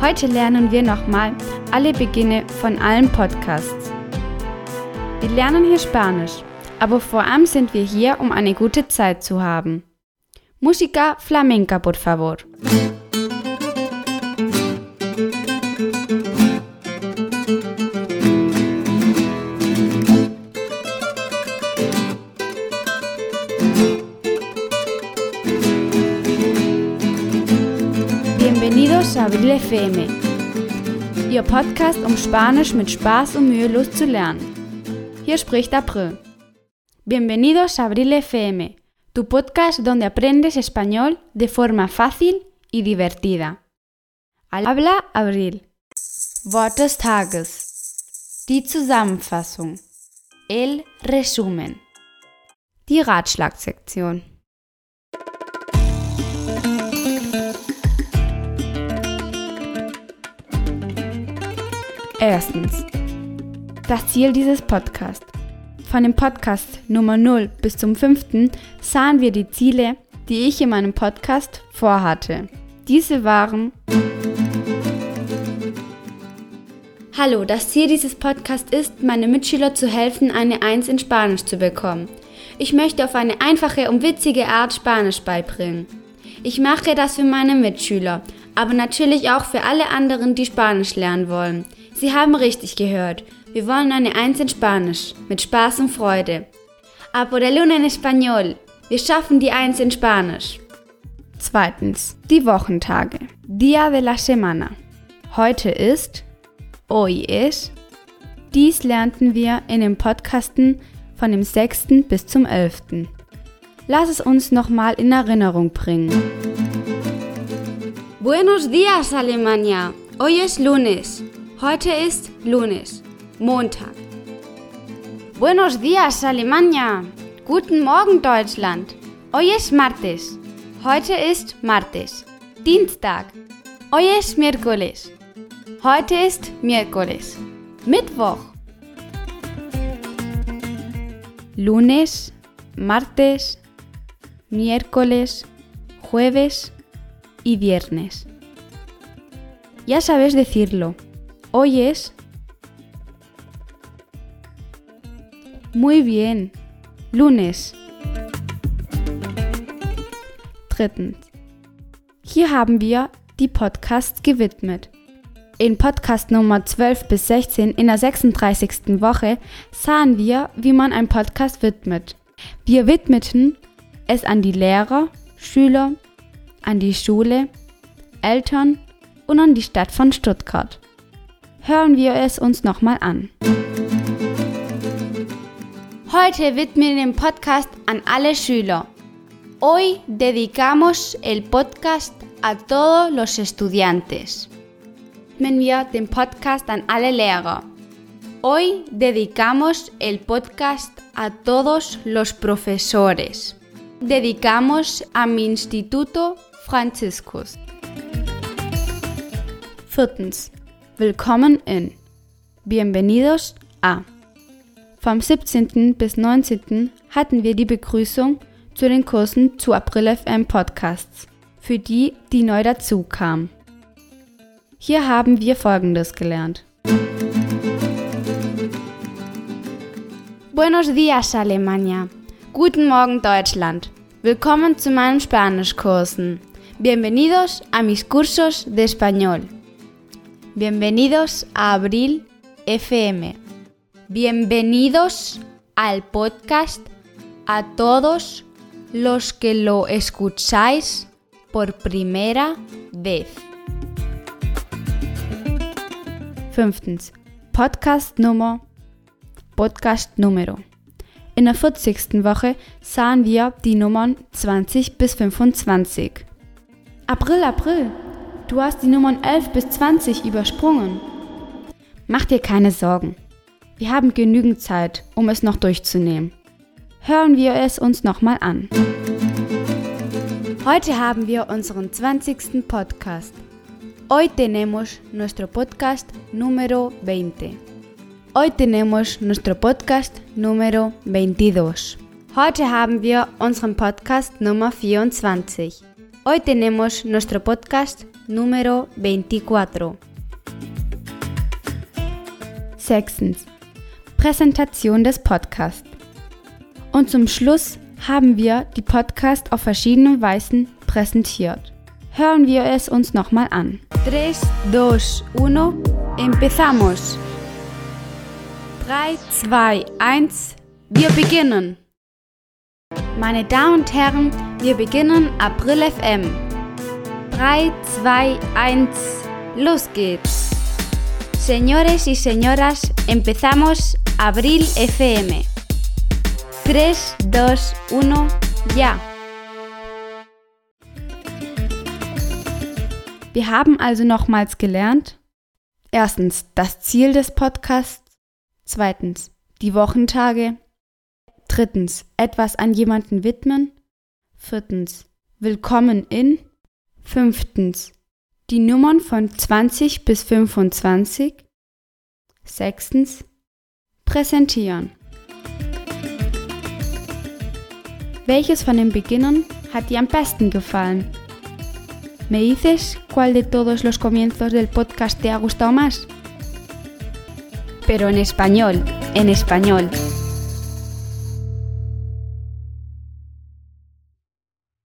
Heute lernen wir nochmal alle Beginne von allen Podcasts. Wir lernen hier Spanisch, aber vor allem sind wir hier, um eine gute Zeit zu haben. Música flamenca, por favor. Bienvenidos a Abril FM, Ihr Podcast, um Spanisch mit Spaß und mühelos zu lernen. Hier spricht April. Bienvenidos a Abril FM, tu podcast donde aprendes español de forma fácil y divertida. Habla Abril. Wort des Tages. Die Zusammenfassung. El resumen. Die Ratschlagsektion. Erstens. Das Ziel dieses Podcasts. Von dem Podcast Nummer 0 bis zum 5. sahen wir die Ziele, die ich in meinem Podcast vorhatte. Diese waren Hallo, das Ziel dieses Podcasts ist, meine Mitschüler zu helfen, eine 1 in Spanisch zu bekommen. Ich möchte auf eine einfache und witzige Art Spanisch beibringen. Ich mache das für meine Mitschüler, aber natürlich auch für alle anderen, die Spanisch lernen wollen. Sie haben richtig gehört. Wir wollen eine Eins in Spanisch, mit Spaß und Freude. A por el en español. Wir schaffen die Eins in Spanisch. Zweitens, die Wochentage. Dia de la semana. Heute ist, hoy es. Dies lernten wir in den Podcasten von dem 6. bis zum 11. Lass es uns nochmal in Erinnerung bringen. Buenos días, Alemania. Hoy es lunes. Heute ist Lunes, Montag. Buenos días, Alemania. Guten Morgen, Deutschland. Hoy es martes. Heute ist Martes. Dienstag. Hoy es miércoles. Heute ist Miércoles. Mittwoch. Lunes, martes, miércoles, jueves y viernes. Ya sabes decirlo. Hoy. Muy bien. Lunes. Drittens. Hier haben wir die Podcasts gewidmet. In Podcast Nummer 12 bis 16 in der 36. Woche sahen wir, wie man einen Podcast widmet. Wir widmeten es an die Lehrer, Schüler, an die Schule, Eltern und an die Stadt von Stuttgart. Hören wir es uns nochmal an. Heute widmen wir den Podcast an alle Schüler. Hoy dedicamos el podcast a todos los estudiantes. Widmen wir den Podcast an alle Lehrer. Hoy dedicamos el podcast a todos los profesores. Dedicamos a mi Instituto Franciscus. Viertens. Willkommen in. Bienvenidos a. Vom 17. bis 19. hatten wir die Begrüßung zu den Kursen zu April FM Podcasts, für die, die neu dazu kamen. Hier haben wir Folgendes gelernt. Buenos días, Alemania. Guten Morgen, Deutschland. Willkommen zu meinen Spanischkursen. Bienvenidos a mis cursos de español. Bienvenidos a Abril FM. Bienvenidos al podcast a todos los que lo escucháis por primera vez. Fünftens. Podcast Nummer. Podcast Numero. In der 40. Woche sahen wir die Nummern 20 bis 25. April, April, du hast die Nummern 11 bis 20 übersprungen. Mach dir keine Sorgen. Wir haben genügend Zeit, um es noch durchzunehmen. Hören wir es uns nochmal an. Heute haben wir unseren 20. Podcast. Hoy tenemos nuestro podcast número 20. Hoy tenemos nuestro podcast número 22. Heute haben wir unseren Podcast Nummer 24. Hoy tenemos nuestro podcast número 24. Sechstens. Präsentation des Podcasts. Und zum Schluss haben wir die Podcast auf verschiedene Weisen präsentiert. Hören wir es uns nochmal an. 3, 2, 1, empezamos. 3, 2, 1, wir beginnen. Meine Damen und Herren, wir beginnen April FM. 3, 2, 1, los geht's. Señores y señoras, empezamos Abril FM. 3, 2, 1, ya. Wir haben also nochmals gelernt. Erstens das Ziel des Podcasts. Zweitens die Wochentage. Drittens etwas an jemanden widmen. Viertens Willkommen in. Fünftens die Nummern von 20 bis 25. Sechstens Präsentieren. Welches von den Beginnern hat dir am besten gefallen? ¿Me dices cuál de todos los comienzos del podcast te ha gustado más? Pero en español, en español.